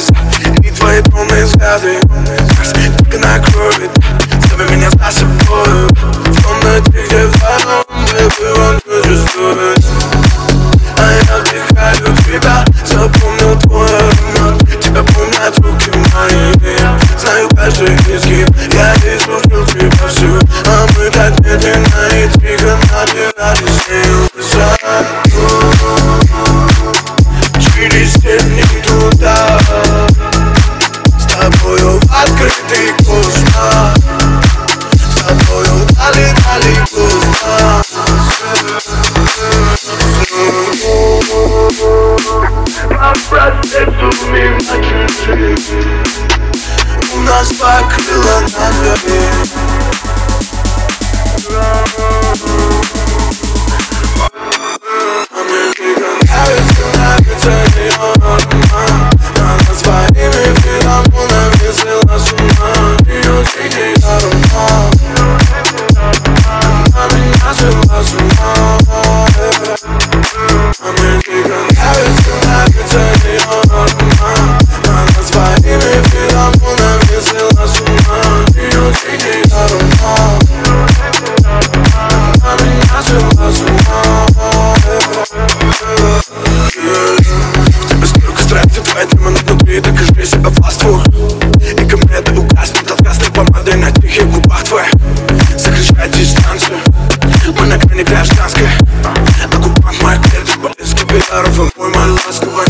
совесть И твои томные взгляды Секс только на крови Зови меня за собой В комнате, где там Baby, want to just do it farklılığından böyle И докажи себя властву И ко мне ты угаснет отказной помадой на тихих губах твоих. Сокращай дистанцию. Мы на грани гражданской. Оккупант моих клеток, близкий Беляров и мой маласковый